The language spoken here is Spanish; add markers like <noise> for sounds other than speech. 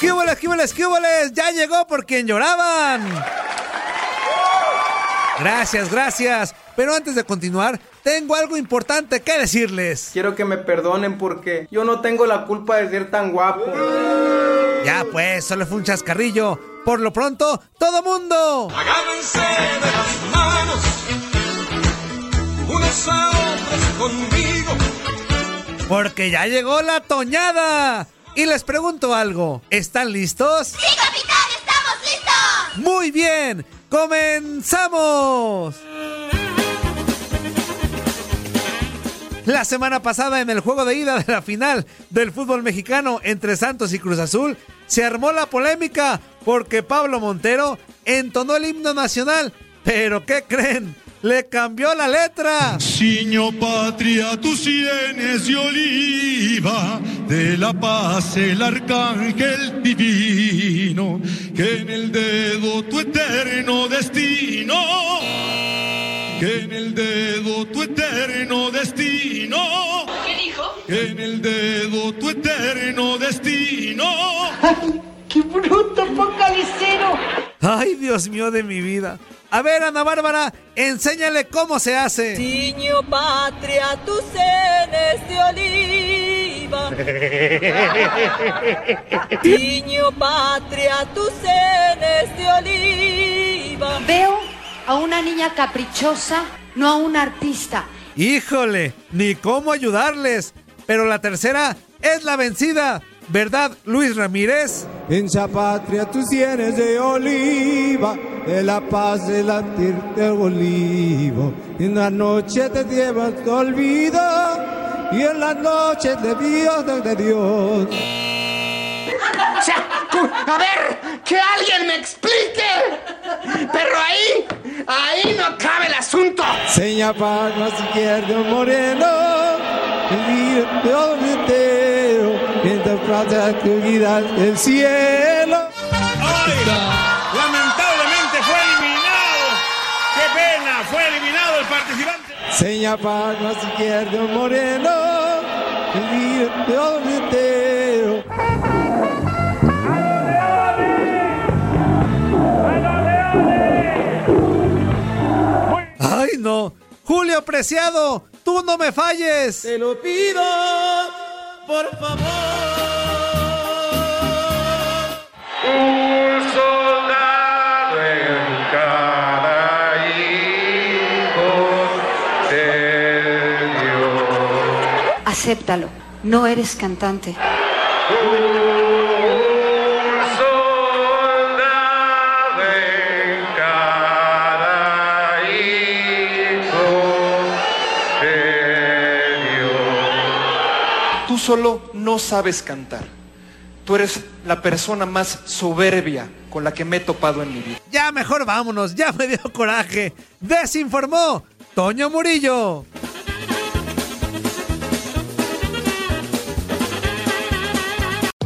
¡Qué boles, qué boles, qué boles! ¡Ya llegó por quien lloraban! Gracias, gracias. Pero antes de continuar, tengo algo importante que decirles. Quiero que me perdonen porque yo no tengo la culpa de ser tan guapo. Ya pues, solo fue un chascarrillo. Por lo pronto, todo mundo. Agárrense de las manos, unos a otros conmigo. Porque ya llegó la toñada. Y les pregunto algo, ¿están listos? ¡Sí, capitán! ¡Estamos listos! Muy bien, comenzamos. La semana pasada en el juego de ida de la final del fútbol mexicano entre Santos y Cruz Azul se armó la polémica porque Pablo Montero entonó el himno nacional. Pero ¿qué creen? Le cambió la letra. Siño patria, tus sienes de oliva, de la paz el arcángel divino, que en el dedo tu eterno destino, que en el dedo tu eterno destino, ¿Qué dijo? que en el dedo tu eterno destino. ¡Qué bruto focalicero! Ay, Dios mío de mi vida. A ver, Ana Bárbara, enséñale cómo se hace. Niño patria, tus senes de oliva. <laughs> Niño patria, tus senes de oliva. Veo a una niña caprichosa, no a un artista. Híjole, ni cómo ayudarles. Pero la tercera es la vencida. ¿Verdad, Luis Ramírez? En esa patria tú tienes de oliva, de la paz de latir del olivo. En la noche te llevas tu olvido, y en la noche de Dios de Dios. O sea, a ver, que alguien me explique. Pero ahí, ahí no cabe el asunto. Seña palma izquierdo moreno, entero, mientras plata cuida el cielo. Lamentablemente fue eliminado. ¡Qué pena! Fue eliminado el participante. Seña palma izquierdo moreno, el entero. ¡Ay, no! Julio Preciado, tú no me falles. Te lo pido, por favor. Acéptalo, no eres cantante. Tú solo no sabes cantar. Tú eres la persona más soberbia con la que me he topado en mi vida. Ya mejor vámonos, ya me dio coraje. Desinformó Toño Murillo.